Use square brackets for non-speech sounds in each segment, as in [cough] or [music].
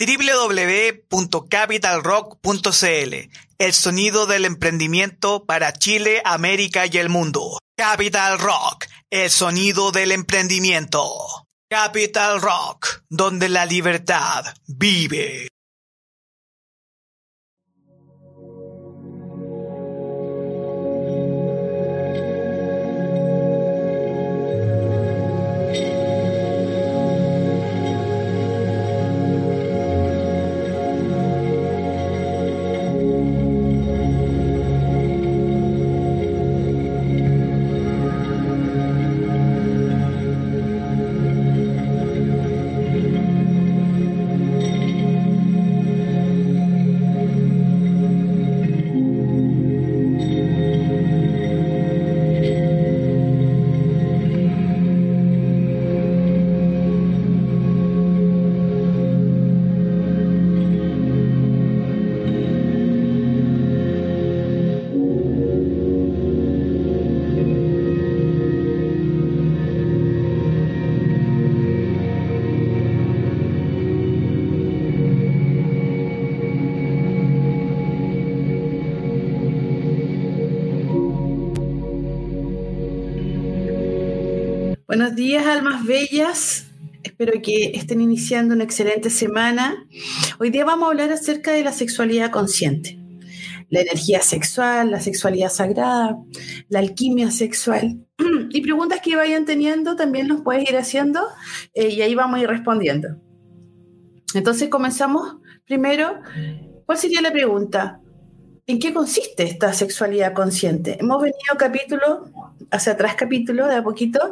www.capitalrock.cl El sonido del emprendimiento para Chile, América y el mundo. Capital Rock, el sonido del emprendimiento. Capital Rock, donde la libertad vive. Espero que estén iniciando una excelente semana. Hoy día vamos a hablar acerca de la sexualidad consciente, la energía sexual, la sexualidad sagrada, la alquimia sexual. [clears throat] Y preguntas que vayan teniendo también los puedes ir haciendo eh, y ahí vamos a ir respondiendo. Entonces comenzamos primero. ¿Cuál sería la pregunta? ¿En qué consiste esta sexualidad consciente? Hemos venido capítulo, hacia atrás capítulo, de a poquito,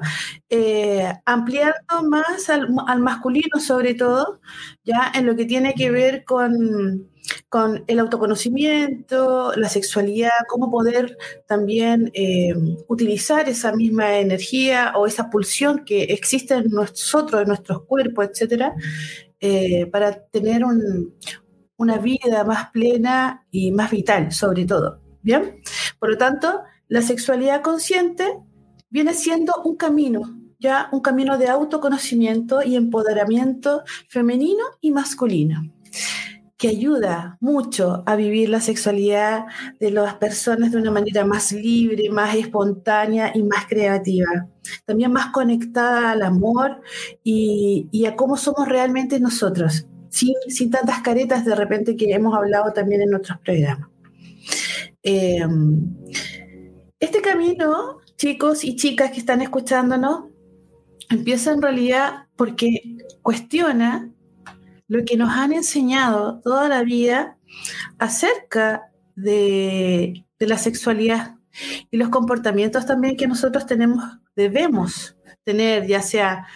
eh, ampliando más al, masculino sobre todo, ya en lo que tiene que ver con, con el autoconocimiento, la sexualidad, cómo poder también eh, utilizar esa misma energía o esa pulsión que existe en nosotros, en nuestros cuerpos, etcétera, eh, para tener un, una vida más plena y más vital, sobre todo. ¿Bien? Por lo tanto, la sexualidad consciente viene siendo un camino, ya un camino de autoconocimiento y empoderamiento femenino y masculino, que ayuda mucho a vivir la sexualidad de las personas de una manera más libre, más espontánea y más creativa. También más conectada al amor y, a cómo somos realmente nosotros sin, tantas caretas de repente que hemos hablado también en otros programas. Eh, este camino, chicos y chicas que están escuchándonos, empieza en realidad porque cuestiona lo que nos han enseñado toda la vida acerca de, de la sexualidad y los comportamientos también que nosotros tenemos, debemos tener, ya sea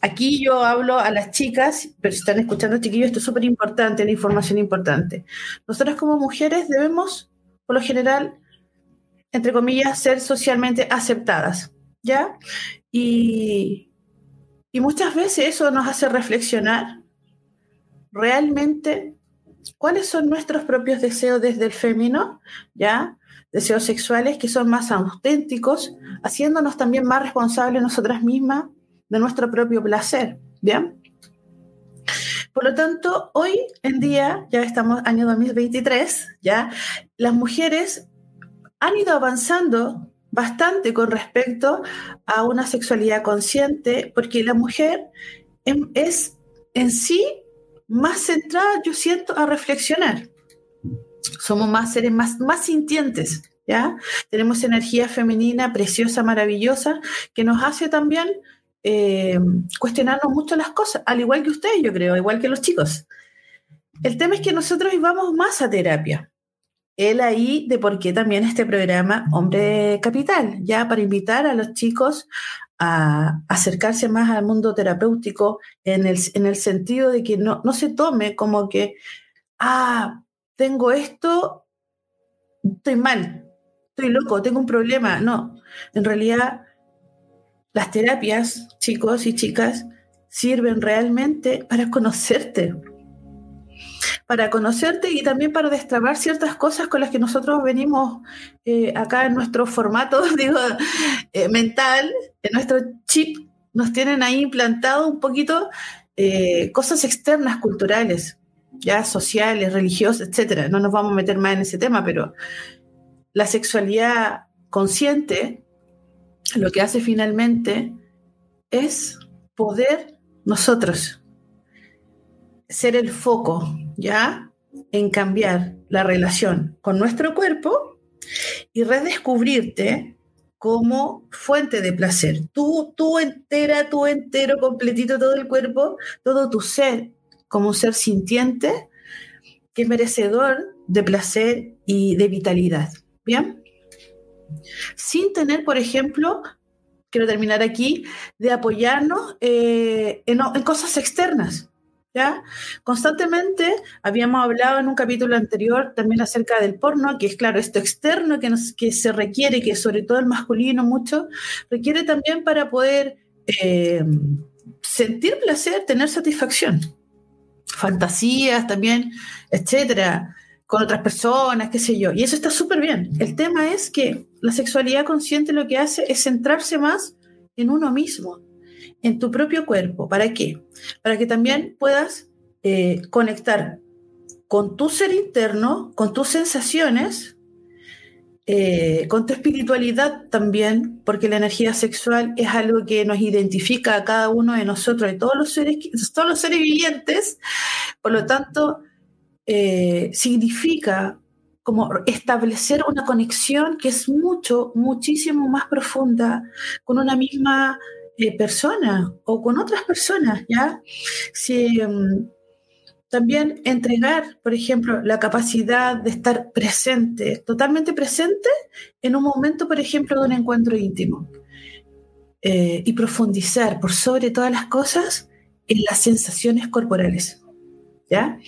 aquí yo hablo a las chicas, pero si están escuchando chiquillos, esto es súper importante, la información importante. Nosotras como mujeres debemos, por lo general, entre comillas, ser socialmente aceptadas, ¿ya? Y, y muchas veces eso nos hace reflexionar realmente cuáles son nuestros propios deseos desde el fémino, ¿ya? Deseos sexuales que son más auténticos, haciéndonos también más responsables nosotras mismas de nuestro propio placer. ¿Bien? Por lo tanto, hoy en día, ya estamos año 2023, ya las mujeres han ido avanzando bastante con respecto a una sexualidad consciente, porque la mujer es en sí más centrada, yo siento, a reflexionar. Somos más seres más, más sintientes, ¿ya? Tenemos energía femenina preciosa, maravillosa, que nos hace también eh, cuestionarnos mucho las cosas, al igual que ustedes, yo creo, igual que los chicos. El tema es que nosotros íbamos más a terapia. Él ahí de por qué también este programa Hombre Capital, ya para invitar a los chicos a acercarse más al mundo terapéutico en el, en el sentido de que no, no se tome como que, ah, tengo esto, estoy mal, estoy loco, tengo un problema. No, en realidad las terapias, chicos y chicas, sirven realmente para conocerte, para conocerte y también para destrabar ciertas cosas con las que nosotros venimos eh, acá en nuestro formato, [laughs] digo, eh, mental, en nuestro chip, nos tienen ahí implantado un poquito eh, cosas externas culturales, ya sociales, religiosas, etcétera. No nos vamos a meter más en ese tema, pero la sexualidad consciente lo que hace finalmente es poder nosotros ser el foco, ¿ya? En cambiar la relación con nuestro cuerpo y redescubrirte como fuente de placer. Tú, tú entera, tú entero, completito todo el cuerpo, todo tu ser, como un ser sintiente, que es merecedor de placer y de vitalidad. ¿Bien? Sin tener, por ejemplo, quiero terminar aquí, de apoyarnos eh, en, cosas externas. ¿Ya? Constantemente habíamos hablado en un capítulo anterior también acerca del porno, que es claro, esto externo que se requiere, que sobre todo el masculino mucho, requiere también para poder eh, sentir placer, tener satisfacción. Fantasías también, etcétera, con otras personas, qué sé yo. Y eso está súper bien. El tema es que la sexualidad consciente lo que hace es centrarse más en uno mismo en tu propio cuerpo. ¿Para qué? Para que también puedas eh, conectar con tu ser interno, con tus sensaciones, eh, con tu espiritualidad también, porque la energía sexual es algo que nos identifica a cada uno de nosotros, de todos los seres, todos los seres vivientes. Por lo tanto, eh, significa como establecer una conexión que es mucho, muchísimo más profunda con una misma persona o con otras personas, ¿ya? Si, mm, también entregar, por ejemplo, la capacidad de estar presente, totalmente presente en un momento, por ejemplo, de un encuentro íntimo. Eh, y profundizar por sobre todas las cosas en las sensaciones corporales. ¿Ya?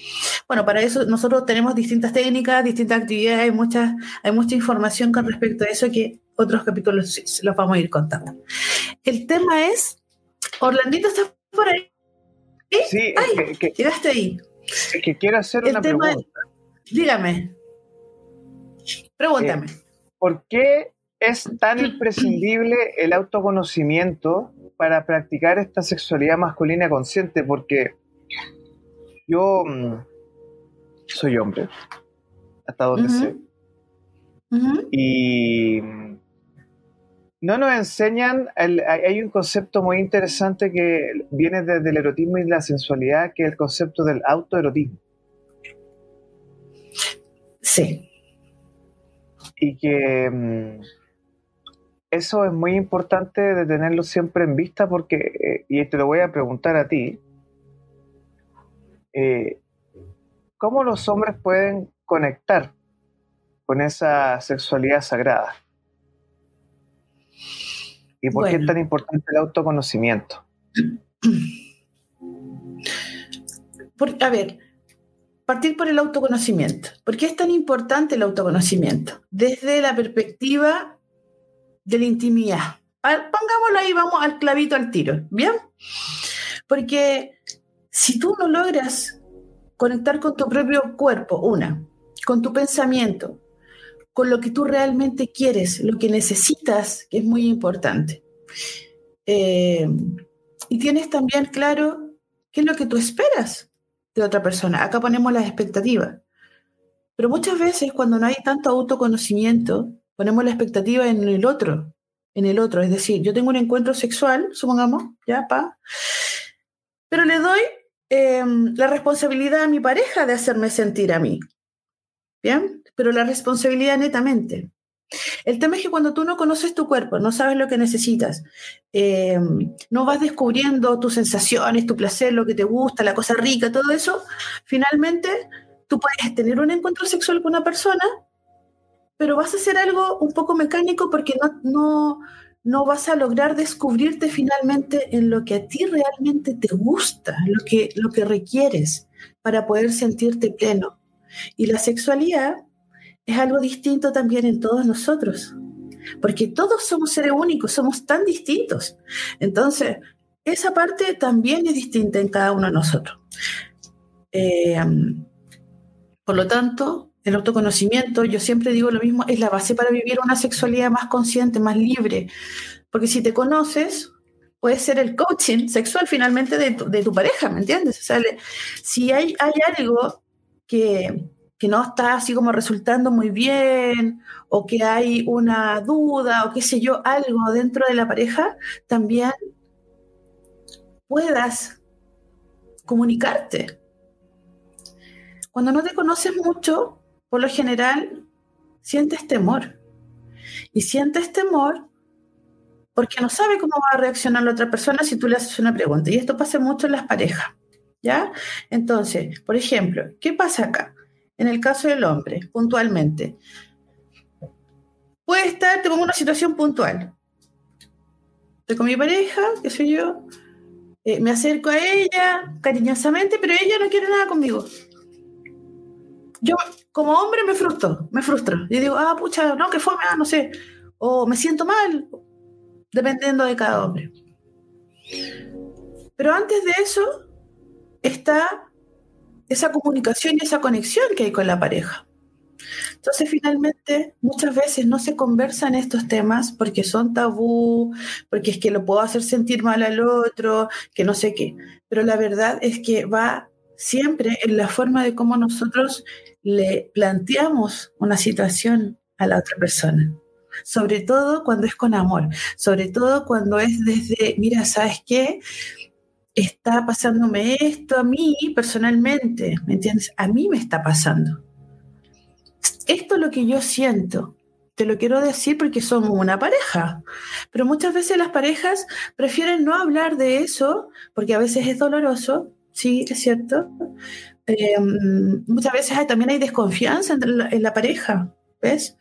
Bueno, para eso nosotros tenemos distintas técnicas, distintas actividades, hay mucha, hay mucha información con respecto a eso que otros capítulos los vamos a ir contando. El tema es, Orlandito, ¿estás por ahí? Sí, Ay, que, llegaste ahí. Que quiero hacer una pregunta. dígame. Pregúntame. Eh, ¿Por qué es tan imprescindible el autoconocimiento para practicar esta sexualidad masculina consciente? Porque yo mm, soy hombre, hasta donde sé. Y no nos enseñan, hay un concepto muy interesante que viene desde el erotismo y la sensualidad, que es el concepto del autoerotismo. Sí. Y que mm, eso es muy importante de tenerlo siempre en vista porque, eh, y te lo voy a preguntar a ti, eh, ¿cómo los hombres pueden conectar con esa sexualidad sagrada? ¿Y por qué es tan importante el autoconocimiento? a ver, partir por el autoconocimiento. ¿Por qué es tan importante el autoconocimiento? Desde la perspectiva de la intimidad. pongámoslo ahí, vamos al clavito al tiro, ¿bien? Porque si tú no logras conectar con tu propio cuerpo, una, con tu pensamiento, con lo que tú realmente quieres, lo que necesitas, que es muy importante. Eh, y tienes también claro qué es lo que tú esperas de otra persona. Acá ponemos las expectativas. Pero muchas veces cuando no hay tanto autoconocimiento, ponemos la expectativa en el otro, en el otro. Es decir, yo tengo un encuentro sexual, supongamos, ya, pa, pero le doy em, la responsabilidad a mi pareja de hacerme sentir a mí. ¿Bien? pero la responsabilidad netamente. El tema es que cuando tú no conoces tu cuerpo, no sabes lo que necesitas, eh, no vas descubriendo tus sensaciones, tu placer, lo que te gusta, la cosa rica, todo eso, finalmente tú puedes tener un encuentro sexual con una persona, pero vas a hacer algo un poco mecánico porque no, no vas a lograr descubrirte finalmente en lo que a ti realmente te gusta, lo que, lo que requieres para poder sentirte pleno. Y la sexualidad es algo distinto también en todos nosotros, porque todos somos seres únicos, somos tan distintos. Entonces, esa parte también es distinta en cada uno de nosotros. Eh, por lo tanto, el autoconocimiento, yo siempre digo lo mismo, es la base para vivir una sexualidad más consciente, más libre, porque si te conoces, puede ser el coaching sexual finalmente de tu, de tu pareja, ¿me entiendes? O sea, si hay, hay algo que, que no está así como resultando muy bien o que hay una duda o qué sé yo, algo dentro de la pareja, también puedas comunicarte. Cuando no te conoces mucho, por lo general, sientes temor. Y sientes temor porque no sabe cómo va a reaccionar la otra persona si tú le haces una pregunta. Y esto pasa mucho en las parejas. ¿Ya? Entonces, por ejemplo, ¿qué pasa acá? En el caso del hombre, puntualmente. Puede estar, te pongo una situación puntual. Estoy con mi pareja, qué sé yo, eh, me acerco a ella cariñosamente, pero ella no quiere nada conmigo. Yo, como hombre, me frustro, me frustro. Y digo, ah, pucha, no, que fue, ah, no sé. O me siento mal, dependiendo de cada hombre. Pero antes de eso está esa comunicación y esa conexión que hay con la pareja. Entonces, finalmente, muchas veces no se conversan estos temas porque son tabú, porque es que lo puedo hacer sentir mal al otro, que no sé qué. Pero la verdad es que va siempre en la forma de cómo nosotros le planteamos una situación a la otra persona sobre todo cuando es con amor, sobre todo cuando es desde, mira, ¿sabes qué? Está pasándome esto a mí personalmente, ¿me entiendes? A mí me está pasando. Esto es lo que yo siento. Te lo quiero decir porque somos una pareja, pero muchas veces las parejas prefieren no hablar de eso porque a veces es doloroso, sí, es cierto. Em, muchas veces también hay desconfianza en la pareja, ¿ves?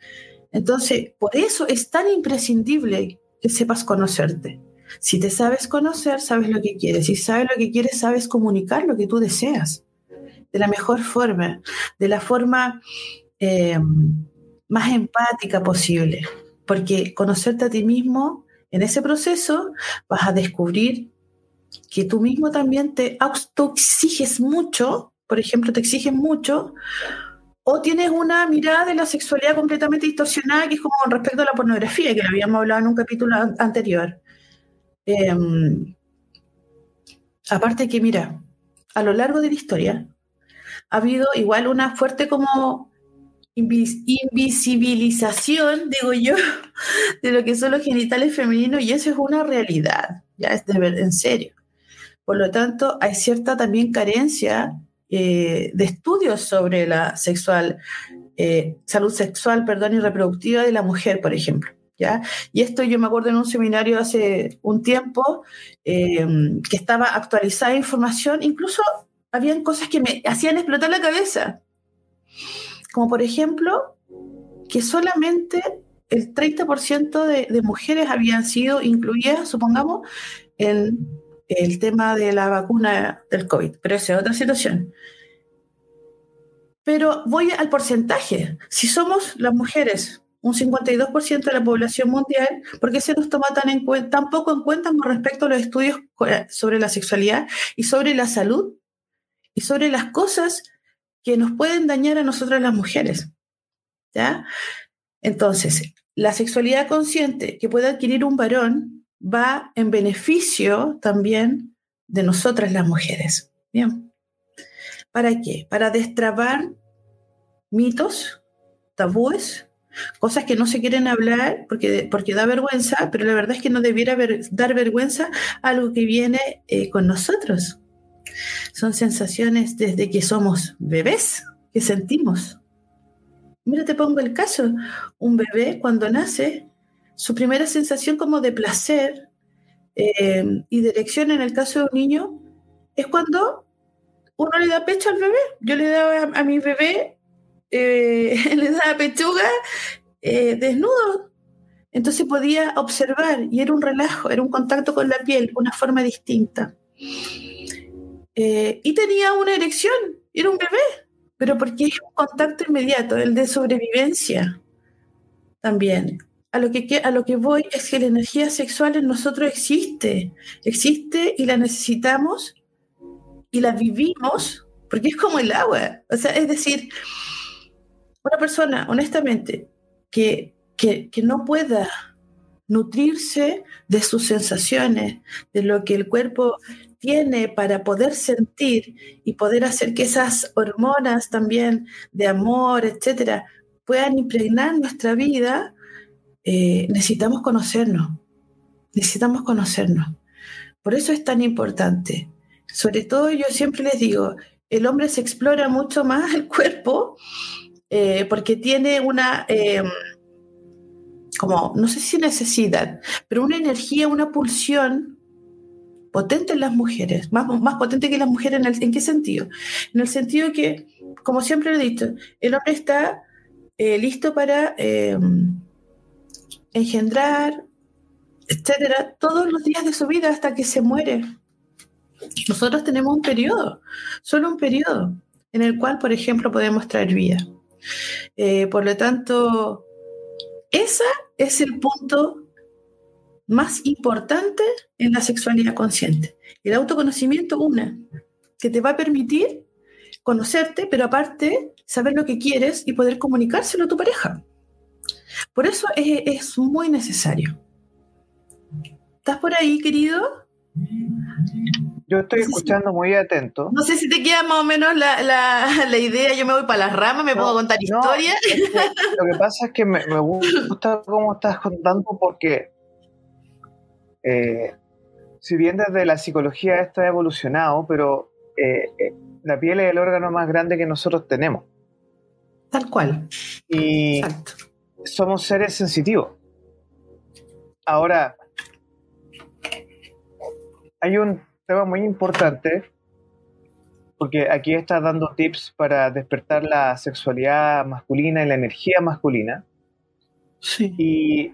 Entonces, por eso es tan imprescindible que sepas conocerte. Si te sabes conocer, sabes lo que quieres. Si sabes lo que quieres, sabes comunicar lo que tú deseas de la mejor forma, de la forma eh, más empática posible. Porque conocerte a ti mismo, en ese proceso vas a descubrir que tú mismo también te autoexiges mucho, por ejemplo, te exiges mucho o tienes una mirada de la sexualidad completamente distorsionada, que es como con respecto a la pornografía, que habíamos hablado en un capítulo anterior. Em, aparte que, mira, a lo largo de la historia ha habido igual una fuerte como invisibilización, digo yo, [laughs] de lo que son los genitales femeninos y eso es una realidad, ya es de ver, en serio. Por lo tanto, hay cierta también carencia eh, de estudios sobre la sexual, eh, salud sexual perdón, y reproductiva de la mujer, por ejemplo. ¿ya? Y esto yo me acuerdo en un seminario hace un tiempo eh, que estaba actualizada información, incluso habían cosas que me hacían explotar la cabeza, como por ejemplo que solamente el 30% de, de mujeres habían sido incluidas, supongamos, en el tema de la vacuna del COVID, pero esa es otra situación. Pero voy al porcentaje. Si somos las mujeres un 52% de la población mundial, ¿por qué se nos toma tan, en tan poco en cuenta con respecto a los estudios sobre la sexualidad y sobre la salud y sobre las cosas que nos pueden dañar a nosotras las mujeres? ¿Ya? Entonces, la sexualidad consciente que puede adquirir un varón va en beneficio también de nosotras las mujeres. Bien. ¿Para qué? Para destrabar mitos, tabúes, cosas que no se quieren hablar porque, porque da vergüenza, pero la verdad es que no debiera dar vergüenza algo que viene eh, con nosotros. Son sensaciones desde que somos bebés que sentimos. Mira, te pongo el caso. Un bebé cuando nace su primera sensación como de placer eh, y dirección en el caso de un niño es cuando uno le da pecho al bebé. Yo le daba a, mi bebé, eh, [laughs] le daba pechuga eh, desnudo. Entonces podía observar y era un relajo, era un contacto con la piel, una forma distinta. y tenía una erección, era un bebé, pero porque es un contacto inmediato, el de sobrevivencia también a lo, que, a lo que voy es que la energía sexual en nosotros existe, existe y la necesitamos y la vivimos porque es como el agua. O sea, es decir, una persona, honestamente, que, que, no pueda nutrirse de sus sensaciones, de lo que el cuerpo tiene para poder sentir y poder hacer que esas hormonas también de amor, etcétera, puedan impregnar nuestra vida, eh, necesitamos conocernos. Necesitamos conocernos. Por eso es tan importante. Sobre todo yo siempre les digo, el hombre se explora mucho más [laughs] el cuerpo eh, porque tiene una, em, como, no sé si necesidad, pero una energía, una pulsión potente en las mujeres, más, más potente que las mujeres en, el, en qué sentido? En el sentido que, como siempre he dicho, el hombre está eh, listo para engendrar, etcétera, todos los días de su vida hasta que se muere. Nosotros tenemos un periodo, solo un periodo, en el cual, por ejemplo, podemos traer vida. Eh, por lo tanto, ese es el punto más importante en la sexualidad consciente. El autoconocimiento, una, que te va a permitir conocerte, pero aparte saber lo que quieres y poder comunicárselo a tu pareja. Por eso es, es muy necesario. ¿Estás por ahí, querido? Yo estoy escuchando muy atento. No sé si te queda más o menos la, la, idea. Yo me voy para las ramas, me puedo contar historias. lo que pasa es que me, gusta cómo estás contando porque eh, si bien desde la psicología esto ha evolucionado, pero eh, eh, la piel es el órgano más grande que nosotros tenemos. Tal cual. Y somos seres sensitivos. Ahora, hay un tema muy importante, porque aquí estás dando tips para despertar la sexualidad masculina y la energía masculina. Sí. Y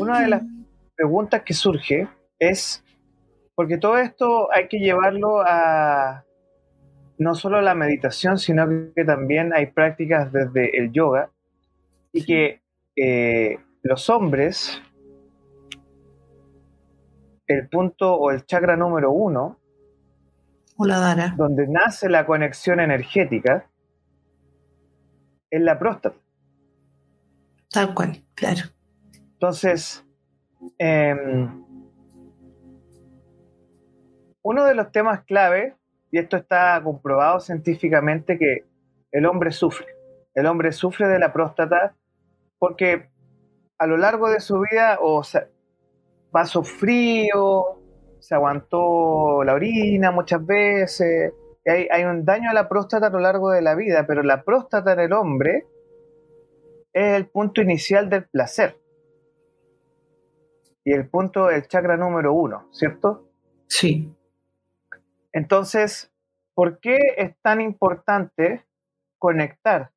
una de las preguntas que surge es, porque todo esto hay que llevarlo a no solo la meditación, sino que también hay prácticas desde el yoga y que eh, los hombres el punto o el chakra número uno, donde nace la conexión energética, es la próstata. Tal cual, claro. Entonces, em, uno de los temas clave, y esto está comprobado científicamente, que el hombre sufre. El hombre sufre de la próstata porque a lo largo de su vida, o sea, pasó frío, se aguantó la orina muchas veces. Hay, hay, un daño a la próstata a lo largo de la vida, pero la próstata en el hombre es el punto inicial del placer. Y el punto del chakra número uno, ¿cierto? Sí. Entonces, ¿por qué es tan importante conectar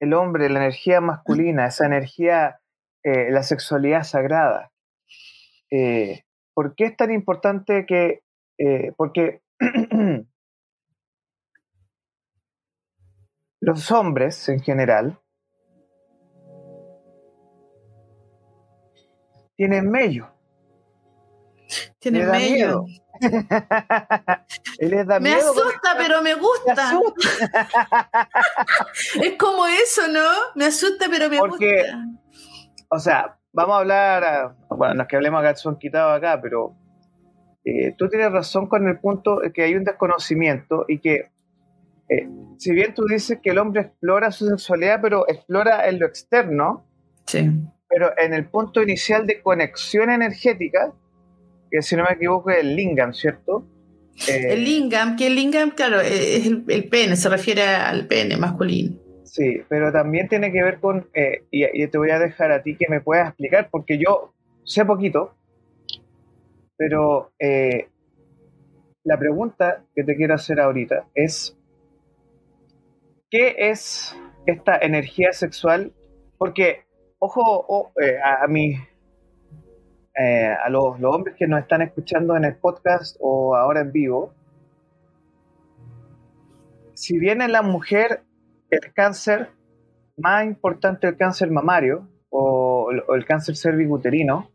el hombre, la energía masculina, esa energía, eh, la sexualidad sagrada, eh, ¿por qué es tan importante que, eh, porque [clears throat] los hombres en general tienen mello. Tienen mello. [laughs] me asusta, pero me gusta. [laughs] es como eso, ¿no? Me asusta, pero me gusta. O sea, vamos a hablar, bueno, no es que hablemos acá, son quitados acá, pero eh, tú tienes razón con el punto de que hay un desconocimiento y que, eh, si bien tú dices que el hombre explora su sexualidad, pero explora en lo externo, sí. pero en el punto inicial de conexión energética, que si no me equivoco es el lingam, ¿cierto? Eh, el lingam, que el lingam, claro, es el pene, se refiere al pene masculino. Sí, pero también tiene que ver con, eh, y, te voy a dejar a ti que me puedas explicar, porque yo sé poquito, pero eh, la pregunta que te quiero hacer ahorita es, ¿qué es esta energía sexual? Porque, ojo, eh, a, a, a los, los hombres que nos están escuchando en el podcast o ahora en vivo, si bien en la mujer el cáncer más importante, el cáncer mamario o, el cáncer cervicuterino,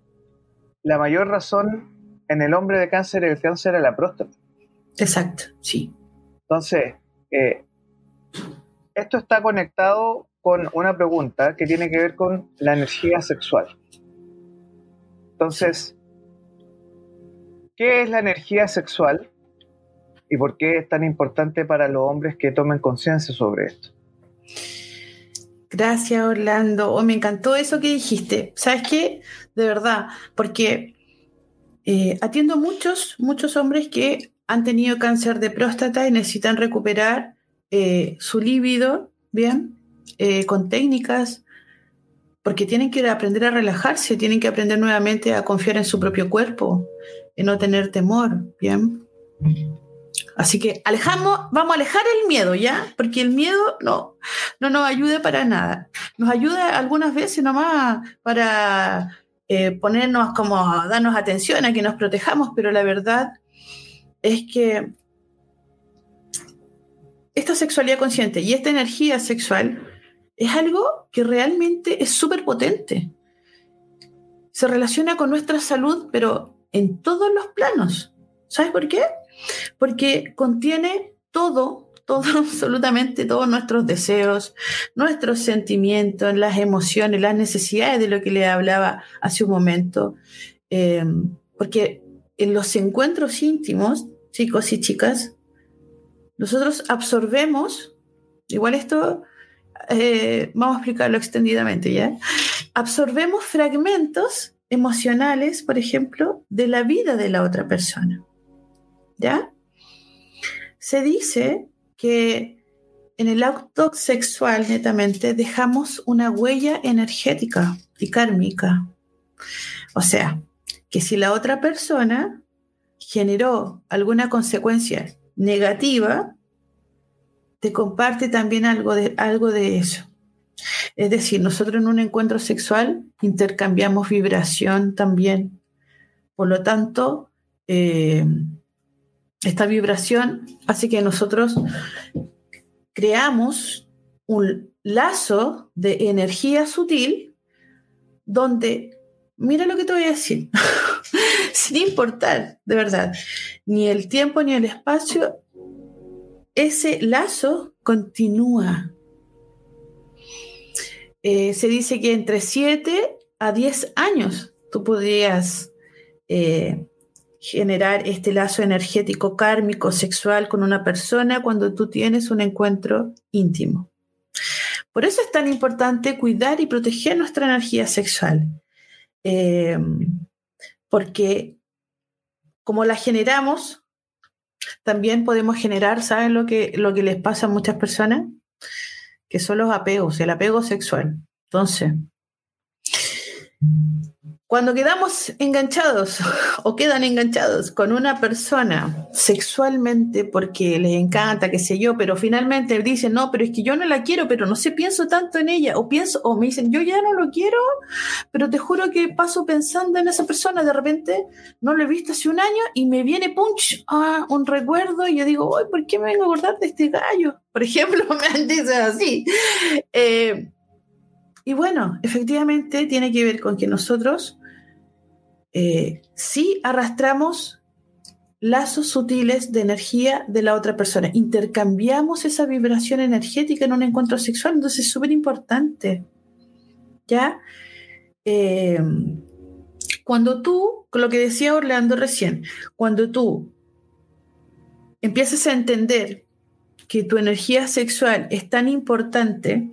la mayor razón en el hombre de cáncer es el cáncer de la próstata. Exacto, sí. Entonces, eh, esto está conectado con una pregunta que tiene que ver con la energía sexual. Entonces, ¿qué es la energía sexual? ¿Y por qué es tan importante para los hombres que tomen conciencia sobre esto? Gracias, Orlando. Oh, me encantó eso que dijiste. ¿Sabes qué? De verdad, porque eh, atiendo muchos, muchos hombres que han tenido cáncer de próstata y necesitan recuperar eh, su líbido, ¿bien? Eh, con técnicas, porque tienen que aprender a relajarse, tienen que aprender nuevamente a confiar en su propio cuerpo, en no tener temor, ¿bien? Así que alejamos, vamos a alejar el miedo, ¿ya? Porque el miedo no, no nos ayuda para nada. Nos ayuda algunas veces nomás para eh, ponernos como, darnos atención a que nos protejamos, pero la verdad es que esta sexualidad consciente y esta energía sexual es algo que realmente es súper potente. Se relaciona con nuestra salud, pero en todos los planos. ¿Sabes por qué? Porque contiene todo, todo, [laughs] absolutamente todos nuestros deseos, nuestros sentimientos, las emociones, las necesidades de lo que le hablaba hace un momento. Eh, porque en los encuentros íntimos, chicos y chicas, nosotros absorbemos, igual esto eh, vamos a explicarlo extendidamente, ¿ya? Absorbemos fragmentos emocionales, por ejemplo, de la vida de la otra persona. ¿Ya? Se dice que en el acto sexual, netamente, dejamos una huella energética y kármica. O sea, que si la otra persona generó alguna consecuencia negativa, te comparte también algo de, algo de eso. Es decir, nosotros en un encuentro sexual intercambiamos vibración también. Por lo tanto, eh, esta vibración hace que nosotros creamos un lazo de energía sutil donde, mira lo que te voy a decir, [laughs] sin importar, de verdad, ni el tiempo ni el espacio, ese lazo continúa. Eh, se dice que entre 7 a 10 años tú podrías eh, generar este lazo energético kármico sexual con una persona cuando tú tienes un encuentro íntimo. Por eso es tan importante cuidar y proteger nuestra energía sexual. Eh, porque como la generamos, también podemos generar, ¿saben lo que, lo que les pasa a muchas personas? Que son los apegos, el apego sexual. Entonces, cuando quedamos enganchados [laughs] o quedan enganchados con una persona sexualmente porque les encanta, qué sé yo, pero finalmente dicen, no, pero es que yo no la quiero, pero no sé, pienso tanto en ella, o pienso, o me dicen, yo ya no lo quiero, pero te juro que paso pensando en esa persona, de repente no lo he visto hace un año y me viene punch, ah, un recuerdo y yo digo, ay, ¿por qué me vengo a acordar de este gallo? [laughs] Por ejemplo, me han dicho así. Eh, y bueno, efectivamente tiene que ver con que nosotros eh, sí arrastramos lazos sutiles de energía de la otra persona. Intercambiamos esa vibración energética en un encuentro sexual, entonces es súper importante. ¿Ya? Eh, cuando tú, con lo que decía Orlando recién, cuando tú empiezas a entender que tu energía sexual es tan importante,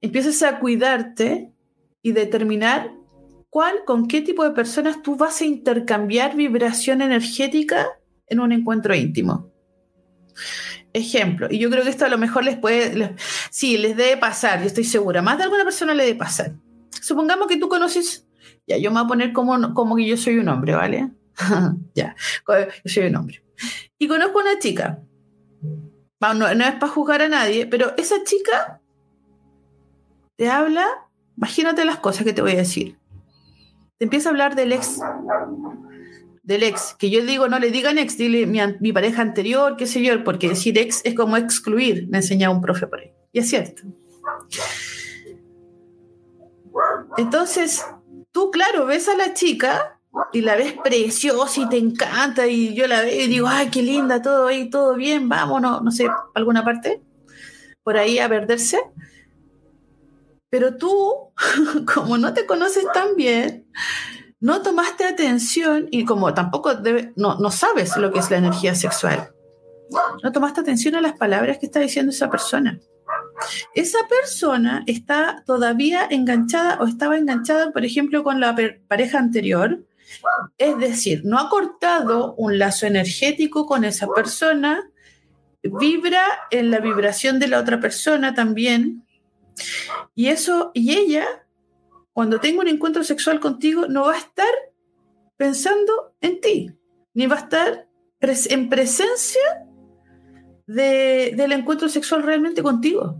empiezas a cuidarte y determinar cuál, con qué tipo de personas tú vas a intercambiar vibración energética en un encuentro íntimo. Ejemplo, y yo creo que esto a lo mejor les puede, sí, les debe pasar, yo estoy segura, más de alguna persona le debe pasar. Supongamos que tú conoces, ya, yo me voy a poner como, como que yo soy un hombre, ¿vale? [laughs] ya, yo soy un hombre. Y conozco a una chica, no, no es para juzgar a nadie, pero esa chica te habla, imagínate las cosas que te voy a decir empieza a hablar del ex, del ex, que yo digo, no le digan ex, dile mi, pareja anterior, qué sé yo, porque decir ex es como excluir, me enseñaba un profe por ahí. Y es cierto. Entonces, tú, claro, ves a la chica y la ves preciosa y te encanta y yo la veo y digo, ay, qué linda, todo ahí, todo bien, vámonos, no sé, alguna parte, por ahí a perderse. Pero tú, [laughs] como no te conoces tan bien, no tomaste atención y como tampoco no, no sabes lo que es la energía sexual, no tomaste atención a las palabras que está diciendo esa persona. Esa persona está todavía enganchada o estaba enganchada, por ejemplo, con la pareja anterior. Es decir, no ha cortado un lazo energético con esa persona, vibra en la vibración de la otra persona también. Y eso, y ella, cuando tenga un encuentro sexual contigo, no va a estar pensando en ti, ni va a estar en presencia del encuentro sexual realmente contigo.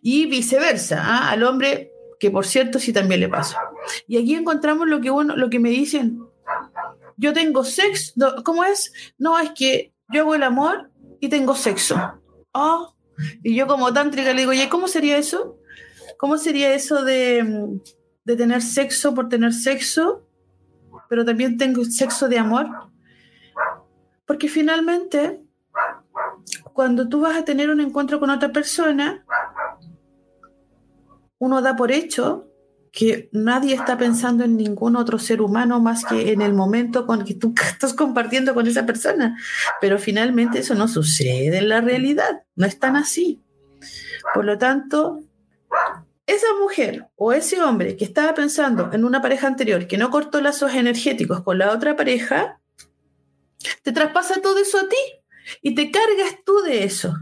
Y viceversa, ¿ah? al hombre, que por cierto sí también le pasa. Y aquí encontramos lo que, uno, lo que me dicen, yo tengo sexo, ¿cómo es? No, es que yo hago el amor y tengo sexo. Oh, y yo como tántrica le digo, ¿y cómo sería eso? ¿Cómo sería eso de, de tener sexo por tener sexo, pero también tengo sexo de amor? Porque finalmente cuando tú vas a tener un encuentro con otra persona, uno da por hecho que nadie está pensando en ningún otro ser humano más que en el momento con que tú [laughs] estás compartiendo con esa persona. Pero finalmente eso no sucede en la realidad, no es tan así. Por lo tanto, esa mujer o ese hombre que estaba pensando en una pareja anterior que no cortó lazos energéticos con la otra pareja, te traspasa todo eso a ti y te cargas tú de eso.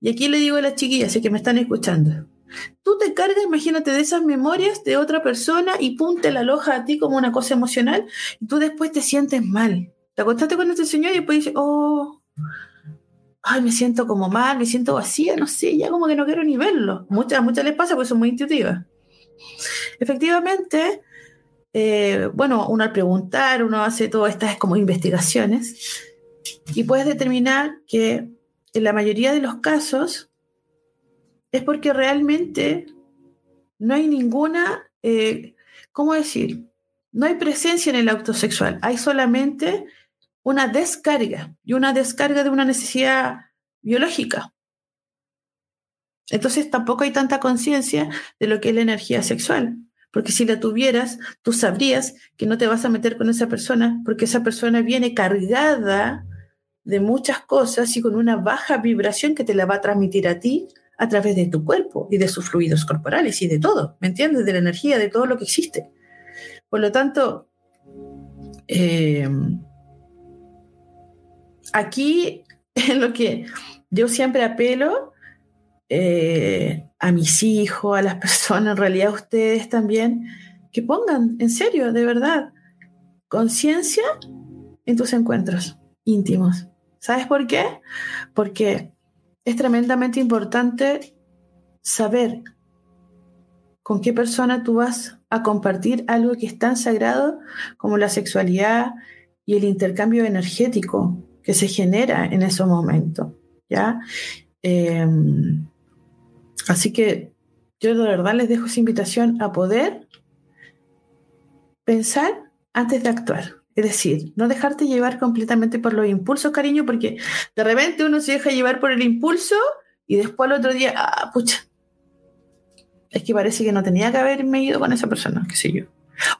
Y aquí le digo a las chiquillas, que me están escuchando, tú te cargas, imagínate, de esas memorias de otra persona y pum, te la aloja a ti como una cosa emocional y tú después te sientes mal. Te acostaste con este señor y después dices, oh, ay, me siento como mal, me siento vacía, no sé, ya como que no quiero ni verlo. Muchas, muchas les pasa porque son muy intuitivas. Efectivamente, eh, bueno, uno al preguntar, uno hace todas estas como investigaciones y puedes determinar que en la mayoría de los casos es porque realmente no hay ninguna, eh, ¿cómo decir? No hay presencia en el acto sexual, hay solamente una descarga y una descarga de una necesidad biológica. Entonces tampoco hay tanta conciencia de lo que es la energía sexual, porque si la tuvieras, tú sabrías que no te vas a meter con esa persona, porque esa persona viene cargada de muchas cosas y con una baja vibración que te la va a transmitir a ti a través de tu cuerpo y de sus fluidos corporales y de todo, ¿me entiendes? De la energía, de todo lo que existe. Por lo tanto, eh, aquí [laughs] es lo que yo siempre apelo eh, a mis hijos, a las [laughs] personas, en realidad a ustedes también, que pongan en serio, de verdad, conciencia en tus encuentros íntimos. ¿Sabes por qué? Porque es tremendamente importante saber con qué persona tú vas a compartir algo que es tan sagrado como la sexualidad y el intercambio energético que se genera en esos momentos. ¿ya? Em, así que yo de verdad les dejo esa invitación a poder pensar antes de actuar. Es decir, no dejarte llevar completamente por los impulsos, cariño, porque de repente uno se deja llevar por el impulso y después al otro día, ah, pucha, es que parece que no tenía que haberme ido con esa persona, qué sé yo.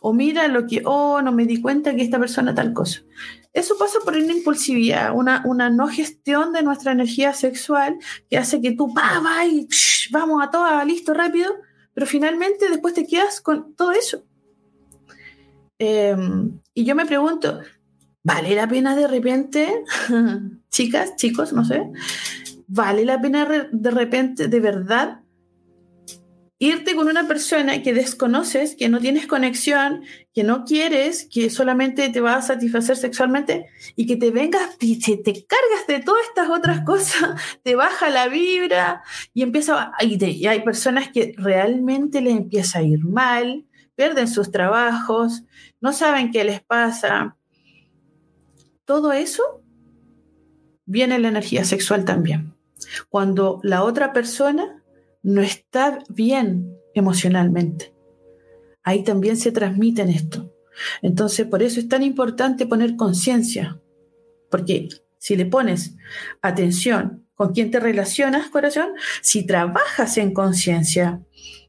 O mira lo que, oh, no me di cuenta que esta persona tal cosa. Eso pasa por una impulsividad, una, una no gestión de nuestra energía sexual que hace que tú, pa, va y vamos a todo, listo, rápido, pero finalmente después te quedas con todo eso. Em, y yo me pregunto, ¿vale la pena de repente, [laughs] chicas, chicos, no sé, ¿vale la pena de repente, de verdad, irte con una persona que desconoces, que no tienes conexión, que no quieres, que solamente te va a satisfacer sexualmente y que te vengas y te, te cargas de todas estas otras cosas, [laughs] te baja la vibra y empieza y, y hay personas que realmente les empieza a ir mal, pierden sus trabajos, no saben qué les pasa. Todo eso viene en la energía sexual también. Cuando la otra persona no está bien emocionalmente. Ahí también se transmite esto. Entonces, por eso es tan importante poner conciencia, porque si le pones atención con quién te relacionas, corazón, si trabajas en conciencia,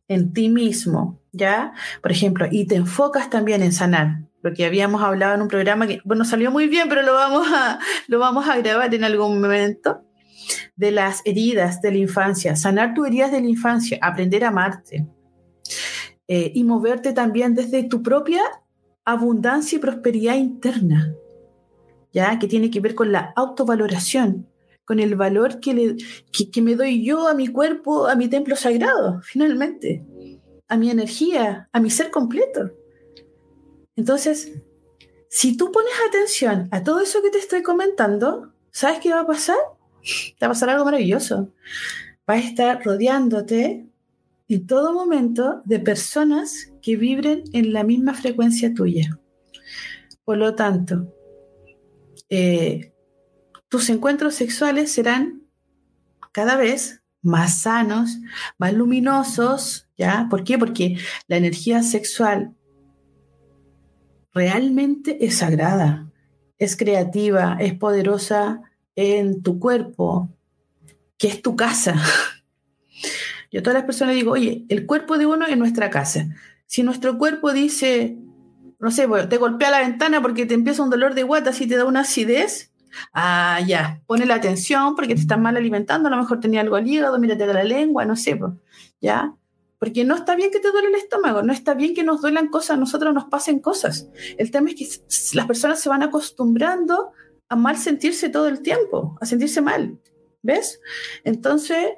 en ti mismo, ¿ya? Por ejemplo, y te enfocas también en sanar, lo que habíamos hablado en un programa que, bueno, salió muy bien, pero lo vamos a, lo vamos a grabar en algún momento, de las heridas de la infancia, sanar tus heridas de la infancia, aprender a amarte eh, y moverte también desde tu propia abundancia y prosperidad interna, ¿ya? Que tiene que ver con la autovaloración, con el valor que, le, que, me doy yo a mi cuerpo, a mi templo sagrado, finalmente, a mi energía, a mi ser completo. Entonces, si tú pones atención a todo eso que te estoy comentando, ¿sabes qué va a pasar? Te va a pasar algo maravilloso. Vas a estar rodeándote en todo momento de personas que vibren en la misma frecuencia tuya. Por lo tanto, eh, tus encuentros sexuales serán cada vez más sanos, más luminosos, ¿ya? ¿Por qué? Porque la energía sexual realmente es sagrada, es creativa, es poderosa en tu cuerpo, que es tu casa. [laughs] Yo a todas las personas digo, oye, el cuerpo de uno es nuestra casa. Si nuestro cuerpo dice, no sé, te golpea la ventana porque te empieza un dolor de guata, si te da una acidez, Ah, ya, pone la atención porque te estás mal alimentando, a lo mejor tenía algo al hígado, mírate la lengua, no sé, ¿ya? Porque no está bien que te duele el estómago, no está bien que nos duelan cosas, a nosotros nos pasen cosas. El tema es que las personas se van acostumbrando a mal sentirse todo el tiempo, a sentirse mal, ¿ves? Entonces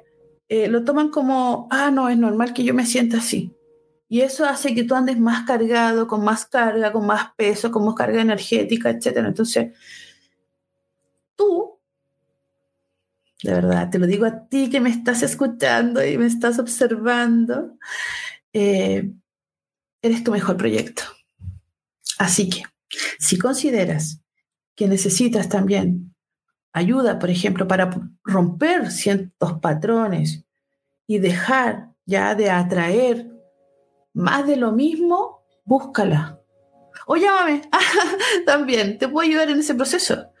eh, lo toman como, ah, no, es normal que yo me sienta así. Y eso hace que tú andes más cargado, con más carga, con más peso, con más carga energética, etc. Entonces, tú, de verdad, te lo digo a ti que me estás escuchando y me estás observando, eh, eres tu mejor proyecto. Así que, si consideras que necesitas también ayuda, por ejemplo, para romper ciertos patrones y dejar ya de atraer más de lo mismo, búscala. O llámame, [laughs] también, te puedo ayudar en ese proceso.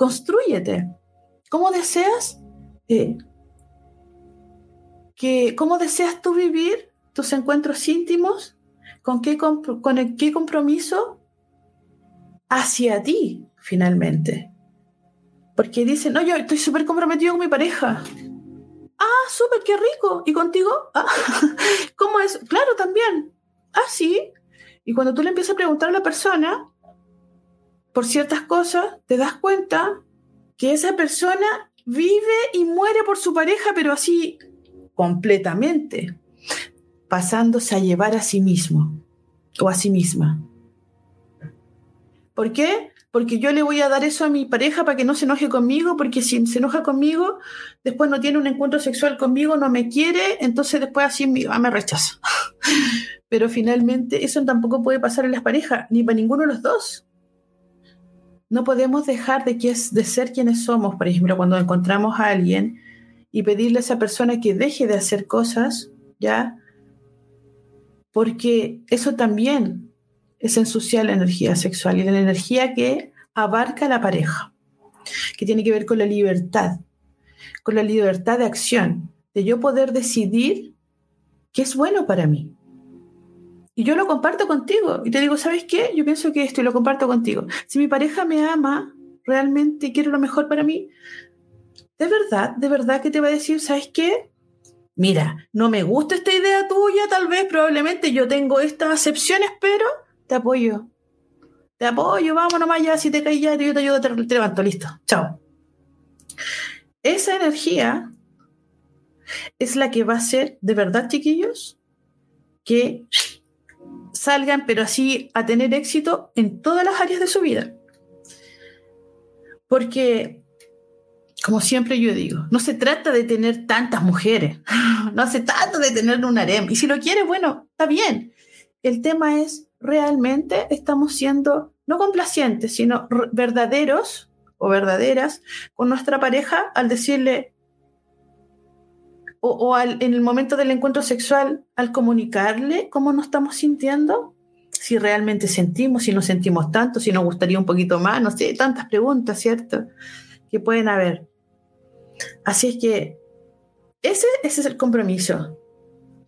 Construyete. ¿Cómo deseas? Eh, que, ¿Cómo deseas tú vivir tus encuentros íntimos? ¿Con qué, con qué compromiso? Hacia ti, finalmente. Porque dicen, no, yo estoy súper comprometido con mi pareja. Ah, súper, qué rico. ¿Y contigo? Ah, [laughs] ¿Cómo es? Claro, también. Ah, sí. Y cuando tú le empiezas a preguntar a la persona, por ciertas cosas, te das cuenta que esa persona vive y muere por su pareja, pero así completamente, pasándose a llevar a sí mismo o a sí misma. ¿Por qué? Porque yo le voy a dar eso a mi pareja para que no se enoje conmigo, porque si se enoja conmigo, después no tiene un encuentro sexual conmigo, no me quiere, entonces después así me, ah, rechaza. [laughs] Pero finalmente eso tampoco puede pasar en las parejas, ni para ninguno de los dos no podemos dejar de, que es, de ser quienes somos, por ejemplo, cuando encontramos a alguien y pedirle a esa persona que deje de hacer cosas, ¿ya? Porque eso también es ensuciar la energía sexual y la energía que abarca la pareja, que tiene que ver con la libertad, con la libertad de acción, de yo poder decidir qué es bueno para mí. Y yo lo comparto contigo. Y te digo, ¿sabes qué? Yo pienso que esto y lo comparto contigo. Si mi pareja me ama, realmente quiere lo mejor para mí, de verdad, de verdad que te va a decir, ¿sabes qué? Mira, no me gusta esta idea tuya, tal vez, probablemente yo tengo estas acepciones, pero te apoyo. Te apoyo, vamos nomás ya, si te caes ya, yo te ayudo, te, te levanto, listo, chao. Esa energía es la que va a ser, de verdad, chiquillos, que salgan, pero así a tener éxito en todas las áreas de su vida. Porque, como siempre yo digo, no se trata de tener tantas mujeres, [laughs] no se trata de tener un harem. Y si lo quiere, bueno, está bien. El tema es, realmente estamos siendo no complacientes, sino verdaderos o verdaderas con nuestra pareja al decirle, o, en el momento del encuentro sexual, al comunicarle cómo nos estamos sintiendo, si realmente sentimos, si no sentimos tanto, si nos gustaría un poquito más, no sé, tantas preguntas, ¿cierto? Que pueden haber. Así es que ese, ese es el compromiso.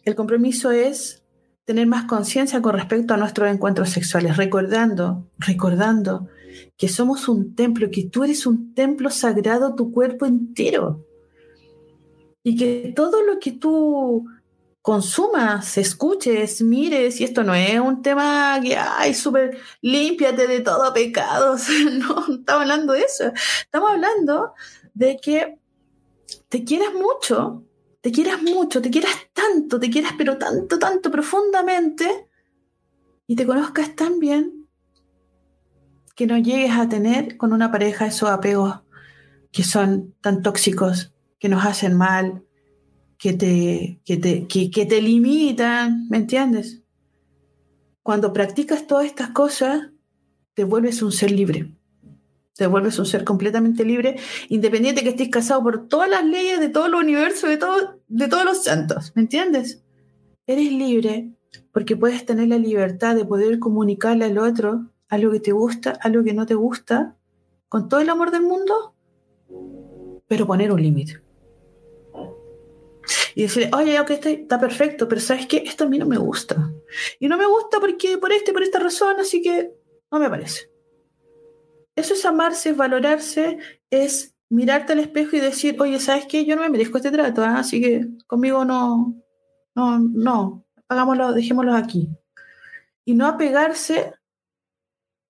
el compromiso es tener más conciencia con respecto a nuestros encuentros sexuales, recordando, recordando que somos un templo, que tú eres un templo sagrado, tu cuerpo entero. Y que todo lo que tú consumas, escuches, mires, y esto no es un tema que, ay, súper, límpiate de todo pecado, no, [laughs] no estamos hablando de eso, estamos hablando de que te quieras mucho, te quieras mucho, te quieras tanto, te quieras pero tanto, tanto profundamente, y te conozcas tan bien que no llegues a tener con una pareja esos apegos que son tan tóxicos, que nos hacen mal, que te, que te, que, te limitan, ¿me entiendes? Cuando practicas todas estas cosas, te vuelves un ser libre. Te vuelves un ser completamente libre, independiente que estés casado por todas las leyes de todo el universo, de, todo, de todos los santos. ¿Me entiendes? Eres libre porque puedes tener la libertad de poder comunicarle al otro algo que te gusta, algo que no te gusta, con todo el amor del mundo, pero poner un límite y decirle, oye, ok, está, está perfecto, pero ¿sabes qué? Esto a mí no me gusta. Y no me gusta porque por este, por esta razón, así que no me parece. Eso es amarse, es valorarse, es mirarte al espejo y decir, oye, ¿sabes qué? Yo no me merezco este trato, ¿ah? así que conmigo no, no, no, hagámoslo, dejémoslo aquí. Y no apegarse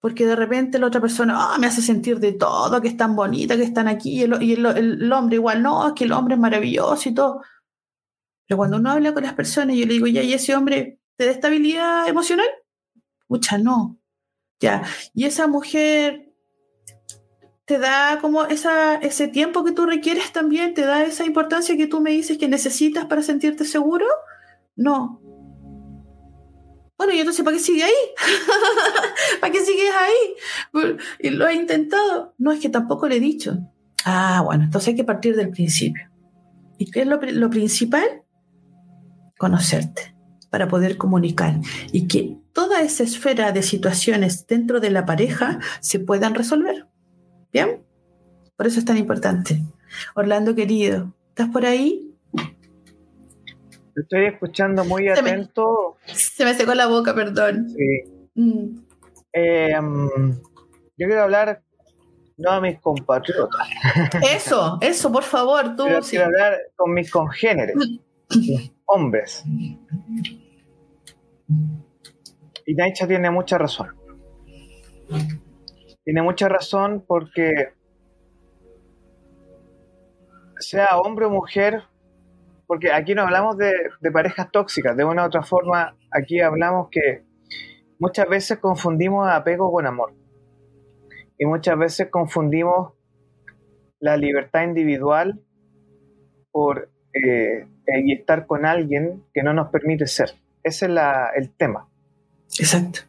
porque de repente la otra persona oh, me hace sentir de todo, que es tan bonita, que están aquí, y, el, y el, hombre igual, no, es que el hombre es maravilloso y todo. Pero cuando uno habla con las personas, yo le digo, ya, ¿y ese hombre te da estabilidad emocional? Pucha, no. Ya. ¿Y esa mujer te da como esa, ese tiempo que tú requieres también? ¿Te da esa importancia que tú me dices que necesitas para sentirte seguro? No. Bueno, y entonces, ¿para qué sigue ahí? [laughs] ¿Para qué sigues ahí? Y lo he intentado. No, es que tampoco le he dicho. Ah, bueno, entonces hay que partir del principio. ¿Y qué es lo, lo principal? Conocerte, para poder comunicar y que toda esa esfera de situaciones dentro de la pareja se puedan resolver. ¿Bien? Por eso es tan importante. Orlando querido, ¿estás por ahí? Estoy escuchando muy atento. Se me, secó la boca, perdón. Sí. Mm. Em, yo quiero hablar no a mis compatriotas. Eso, eso, por favor, tú. quiero hablar con mis congéneres. [laughs] hombres. Y Naicha tiene mucha razón. Tiene mucha razón porque sea hombre o mujer, porque aquí no hablamos de, parejas tóxicas, de una u otra forma, aquí hablamos que muchas veces confundimos apego con amor. Y muchas veces confundimos la libertad individual por eh, y estar con alguien que no nos permite ser. Ese es el tema. Exacto.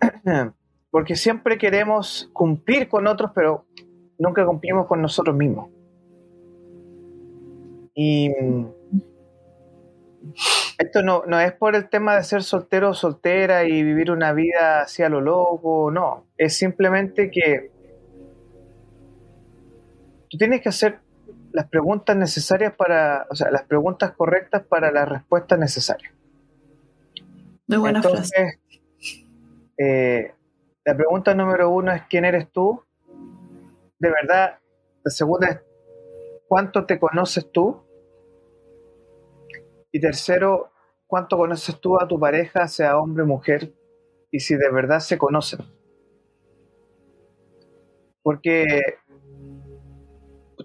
[clears throat] Porque siempre queremos cumplir con otros, pero nunca cumplimos con nosotros mismos. Y esto no, no es por el tema de ser soltero o soltera y vivir una vida hacia lo loco, no. Es simplemente que tú tienes que hacer las preguntas necesarias para, o sea, las preguntas correctas para las respuestas necesarias. Muy buena Entonces, eh, la pregunta número uno es ¿quién eres tú? De verdad, la segunda es ¿cuánto te conoces tú? Y tercero, ¿cuánto conoces tú a tu pareja, sea hombre o mujer? Y si de verdad se conocen. Porque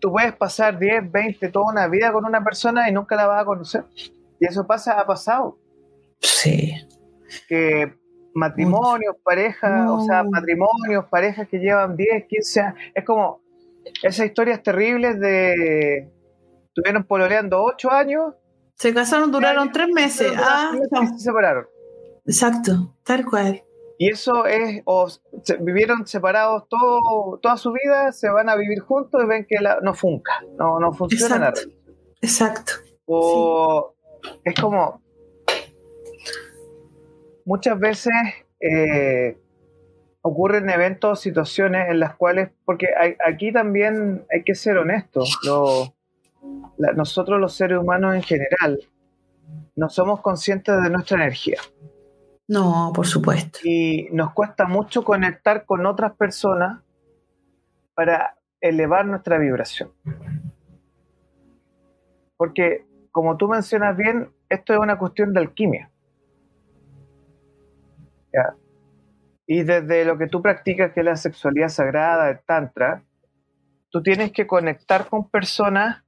tú puedes pasar 10, 20, toda una vida con una persona y nunca la vas a conocer. Y eso pasa, ha pasado. Sí. Que matrimonios, parejas, o sea, matrimonios, parejas que llevan 10, 15 años. Es como esas historias terribles de. Estuvieron pololeando 8 años. Se casaron, duraron 3 meses. Ah, se separaron. Exacto, tal cual. Y eso es, o vivieron separados todo, toda su vida, se van a vivir juntos y ven que no funca, no, no funciona nada. Exacto. O es como, muchas veces eh, ocurren eventos, situaciones en las cuales, porque aquí también hay que ser honestos, nosotros los seres humanos en general no somos conscientes de nuestra energía. No, por supuesto. Y nos cuesta mucho conectar con otras personas para elevar nuestra vibración. Porque, como tú mencionas bien, esto es una cuestión de alquimia. Y desde lo que tú practicas, que es la sexualidad sagrada, el tantra, tú tienes que conectar con personas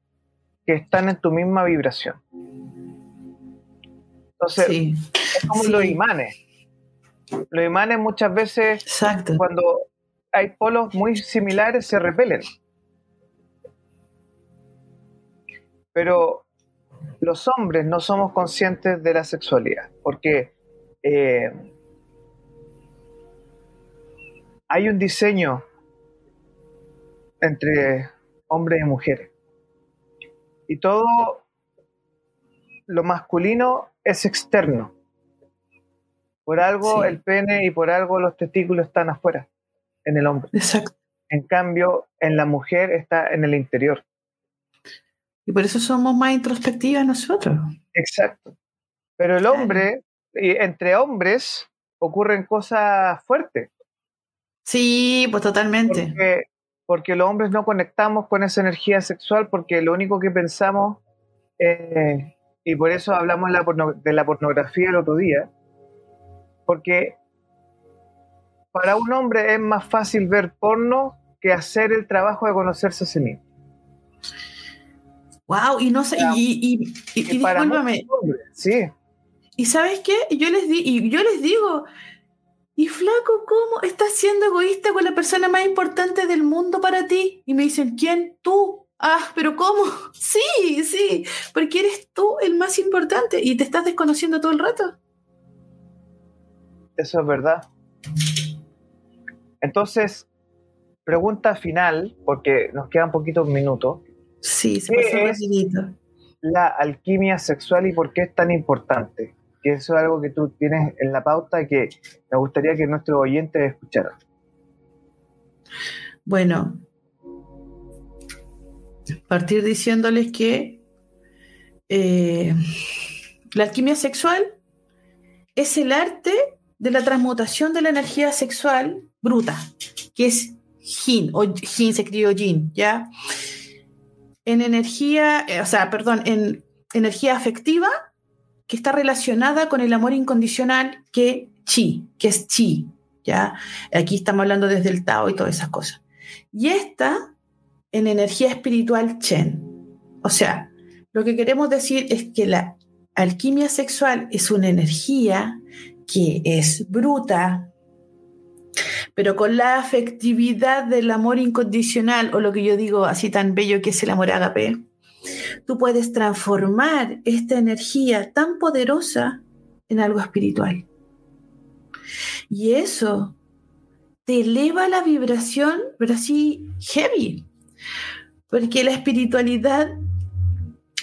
que están en tu misma vibración. Entonces, es como los imanes. Los imanes muchas veces, cuando hay polos muy similares, se repelen. Pero los hombres no somos conscientes de la sexualidad, porque eh, hay un diseño entre hombres y mujeres. Y todo lo masculino es externo. Por algo el pene y por algo los testículos están afuera, en el hombre. Exacto. En cambio, en la mujer está en el interior. Y por eso somos más introspectivas nosotros. Exacto. Pero el hombre, entre hombres, ocurren cosas fuertes. Sí, pues totalmente. Porque, los hombres no conectamos con esa energía sexual porque lo único que pensamos, eh, y por eso hablamos de la pornografía el otro día, porque para un hombre es más fácil ver porno que hacer el trabajo de conocerse a sí mismo. Wow, y no sé, y, y, discúlpame. sí. Y sabes qué, yo les di, y yo les digo, y flaco, ¿cómo estás siendo egoísta con la persona más importante del mundo para ti? Y me dicen, ¿quién? Tú. Ah, pero ¿cómo? [laughs] Sí, sí, porque eres tú el más importante y te estás desconociendo todo el rato. Eso es verdad. Entonces, pregunta final, porque nos quedan poquitos minutos. Sí, se puede La alquimia sexual y por qué es tan importante que eso es algo que tú tienes en la pauta y que me gustaría que nuestros oyentes escucharan. Bueno, partir diciéndoles que eh, la alquimia sexual es el arte de la transmutación de la energía sexual bruta, que es Yin, o Yin se escribió Yin, ¿ya? En energía, eh, o sea, perdón, en energía afectiva que está relacionada con el amor incondicional que chi, que es chi, ¿ya? Aquí estamos hablando desde el Tao y todas esas cosas. Y esta en energía espiritual Chen. O sea, lo que queremos decir es que la alquimia sexual es una energía que es bruta, pero con la afectividad del amor incondicional, o lo que yo digo así tan bello que es el amor ágape, tú puedes transformar esta energía tan poderosa en algo espiritual. Y eso te eleva la vibración, pero así heavy, porque la espiritualidad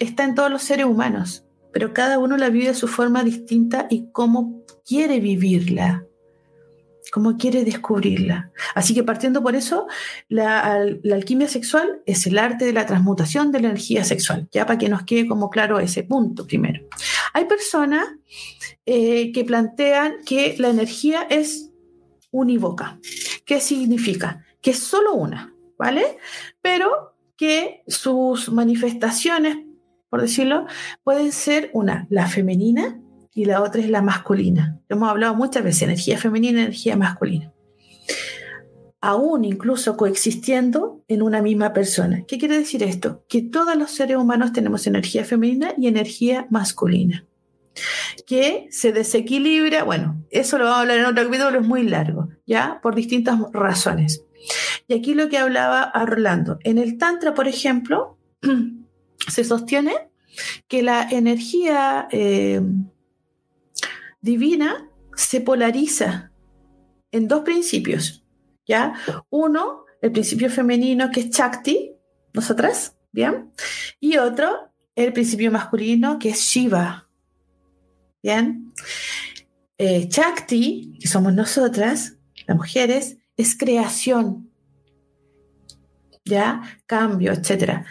está en todos los seres humanos, pero cada uno la vive de su forma distinta y cómo quiere vivirla cómo quiere descubrirla. Así que partiendo por eso, la, alquimia sexual es el arte de la transmutación de la energía sexual, ya para que nos quede como claro ese punto primero. Hay personas eh, que plantean que la energía es unívoca. ¿Qué significa? Que es solo una, ¿vale? Pero que sus manifestaciones, por decirlo, pueden ser una, la femenina, y la otra es la masculina. Hemos hablado muchas veces, energía femenina energía masculina. Aún incluso coexistiendo en una misma persona. ¿Qué quiere decir esto? Que todos los seres humanos tenemos energía femenina y energía masculina. Que se desequilibra, bueno, eso lo vamos a hablar en otro capítulo, es muy largo, ¿ya? Por distintas razones. Y aquí lo que hablaba Orlando, en el Tantra, por ejemplo, [clears throat] se sostiene que la energía eh, divina se polariza en dos principios, ¿ya? Uno, el principio femenino que es Chakti, nosotras, ¿bien? Y otro, el principio masculino que es Shiva, ¿bien? Eh, Chakti, que somos nosotras, las mujeres, es creación, ¿ya? Cambio, etc.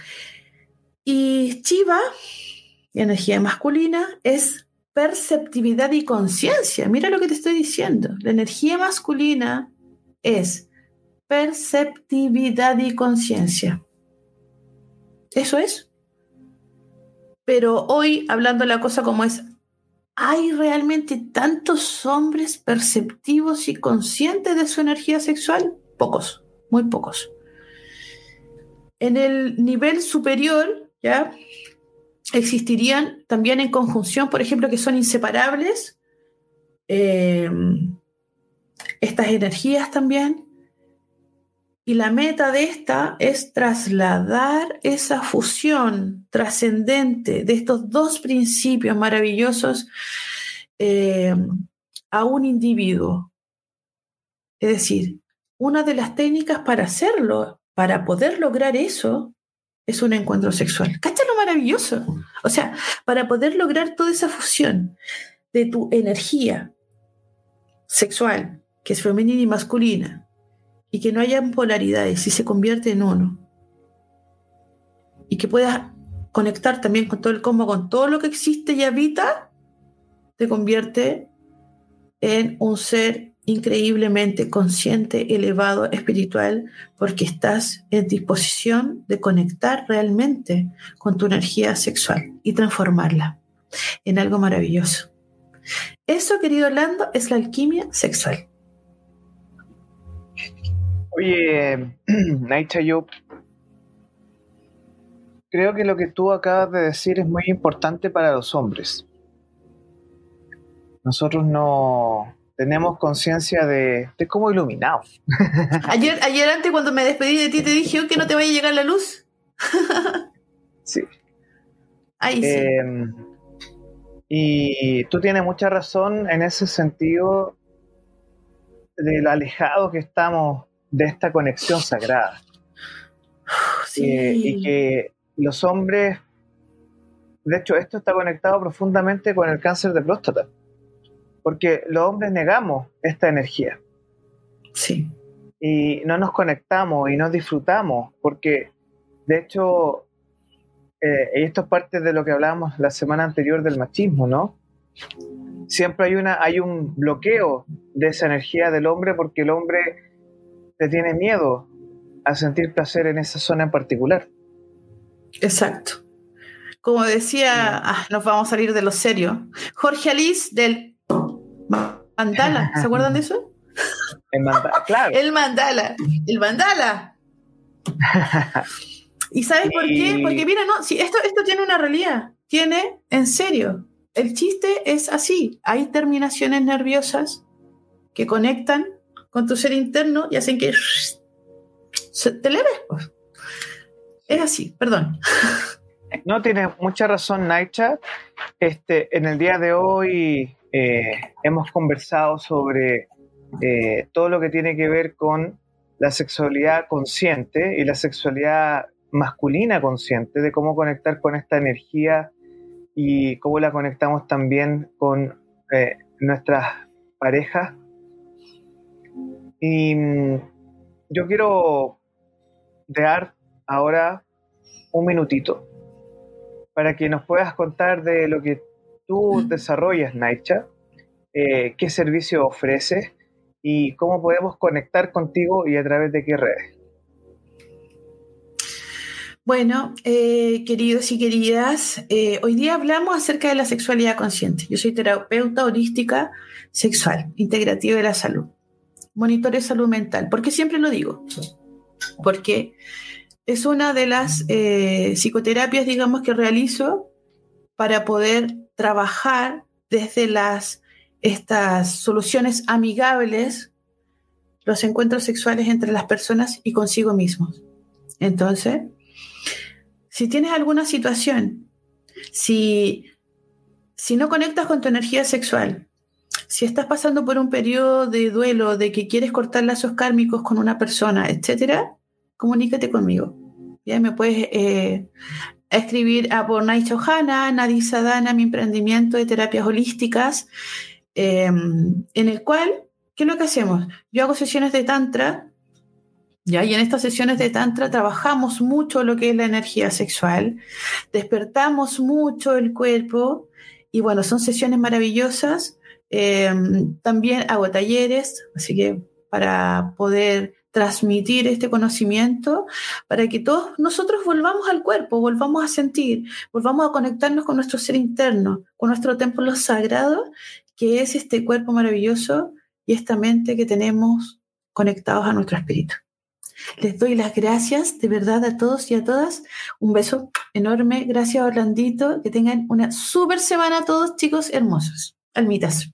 Y Shiva y energía masculina es perceptividad y conciencia. Mira lo que te estoy diciendo. La energía masculina es perceptividad y conciencia. Eso es. Pero hoy, hablando la cosa como es, ¿hay realmente tantos hombres perceptivos y conscientes de su energía sexual? Pocos, muy pocos. En el nivel superior, ¿ya? Existirían también en conjunción, por ejemplo, que son inseparables eh, estas energías también, y la meta de esta es trasladar esa fusión trascendente de estos dos principios maravillosos eh, a un individuo. Es decir, una de las técnicas para hacerlo, para poder lograr eso, es un encuentro sexual. ¿Cacha lo maravilloso? O sea, para poder lograr toda esa fusión de tu energía sexual, que es femenina y masculina, y que no haya polaridades y se convierte en uno. Y que puedas conectar también con todo el cosmos, con todo lo que existe y habita, te convierte en un ser increíblemente consciente, elevado, espiritual, porque estás en disposición de conectar realmente con tu energía sexual y transformarla en algo maravilloso. Eso, querido Orlando, es la alquimia sexual. Oye, [clears throat] Naicha, yo creo que lo que tú acabas de decir es muy importante para los hombres. Nosotros no tenemos conciencia de, de cómo iluminados. [laughs] ayer, ayer antes cuando me despedí de ti te dije que no te vaya a llegar la luz. [laughs] sí. Ahí sí. Em, y tú tienes mucha razón en ese sentido de lo alejado que estamos de esta conexión sagrada. [sighs] Eh, y que los hombres, de hecho esto está conectado profundamente con el cáncer de próstata, porque los hombres negamos esta energía. Sí. Y no nos conectamos y no disfrutamos, porque de hecho, eh, y esto es parte de lo que hablábamos la semana anterior del machismo, ¿no? Siempre hay, una, hay un bloqueo de esa energía del hombre porque el hombre tiene miedo a sentir placer en esa zona en particular. Exacto. Como decía, ah, nos vamos a salir de lo serio. Jorge Alice del Mandala, ¿se [laughs] acuerdan de eso? El mandala, claro. El mandala, el mandala. ¿Y sabes por qué? Porque mira, no, si esto, esto tiene una realidad, tiene, en serio, el chiste es así, hay terminaciones nerviosas que conectan con tu ser interno y hacen que se te leves. Pues. Es así, perdón. No, tiene mucha razón, Naicha. Este, en el día de hoy eh, hemos conversado sobre eh, todo lo que tiene que ver con la sexualidad consciente y la sexualidad masculina consciente, de cómo conectar con esta energía y cómo la conectamos también con eh, nuestras parejas. Y mm, yo quiero dar ahora un minutito para que nos puedas contar de lo que tú desarrollas, Naicha, eh, qué servicio ofreces y cómo podemos conectar contigo y a través de qué redes. Bueno, eh, queridos y queridas, eh, hoy día hablamos acerca de la sexualidad consciente. Yo soy terapeuta holística sexual, integrativa de la salud monitore salud mental. ¿Por qué siempre lo digo? Porque es una de las eh, psicoterapias, digamos, que realizo para poder trabajar desde las estas soluciones amigables los encuentros sexuales entre las personas y consigo mismos. Entonces, si tienes alguna situación, si, si no conectas con tu energía sexual, si estás pasando por un periodo de duelo, de que quieres cortar lazos kármicos con una persona, etcétera, comunícate conmigo. Ya me puedes eh, escribir a por Naicha Ohana, Nadisa Dana, mi emprendimiento de terapias holísticas, em, en el cual, ¿qué es lo que hacemos? Yo hago sesiones de Tantra ¿Ya? Y en estas sesiones de Tantra trabajamos mucho lo que es la energía sexual, despertamos mucho el cuerpo y bueno, son sesiones maravillosas. Em, también hago talleres, así que para poder transmitir este conocimiento, para que todos nosotros volvamos al cuerpo, volvamos a sentir, volvamos a conectarnos con nuestro ser interno, con nuestro templo sagrado, que es este cuerpo maravilloso y esta mente que tenemos conectados a nuestro espíritu. Les doy las gracias de verdad a todos y a todas. Un beso enorme. Gracias, Orlandito. Que tengan una súper semana todos, chicos hermosos. Almitas,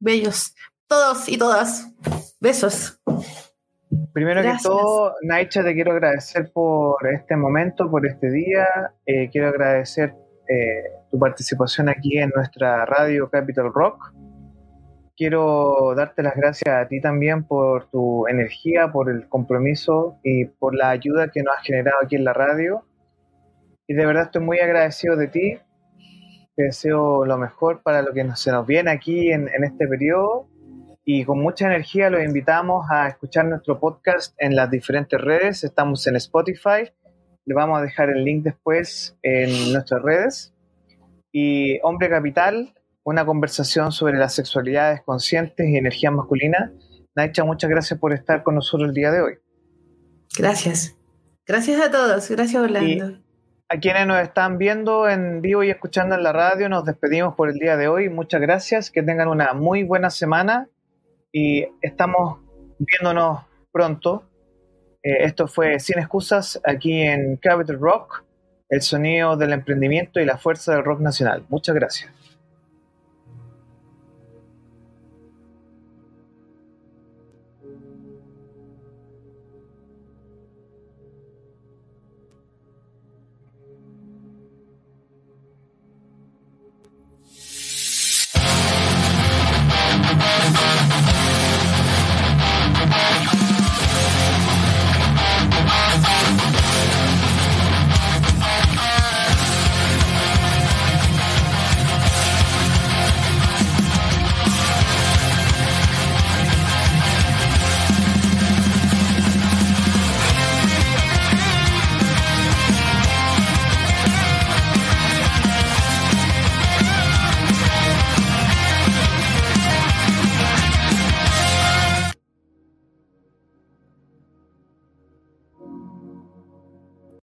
bellos, todos y todas. Besos. Primero que todo, Naicha, te quiero agradecer por este momento, por este día. Eh, quiero agradecer eh, tu participación aquí en nuestra radio Capital Rock quiero darte las gracias a ti también por tu energía, por el compromiso y por la ayuda que nos has generado aquí en la radio. Y de verdad estoy muy agradecido de ti. Te deseo lo mejor para lo que se nos viene aquí en, en este periodo. Y con mucha energía los invitamos a escuchar nuestro podcast en las diferentes redes. Estamos en Spotify. Le vamos a dejar el link después en nuestras redes. Y Hombre Capital, una conversación sobre las sexualidades conscientes y energía masculina. Naicha, muchas gracias por estar con nosotros el día de hoy. Gracias. Gracias a todos. Gracias, Orlando. a quienes nos están viendo en vivo y escuchando en la radio, nos despedimos por el día de hoy. Muchas gracias. Que tengan una muy buena semana y estamos viéndonos pronto. Eh, esto fue Sin Excusas aquí en Capital Rock, el sonido del emprendimiento y la fuerza del rock nacional. Muchas gracias.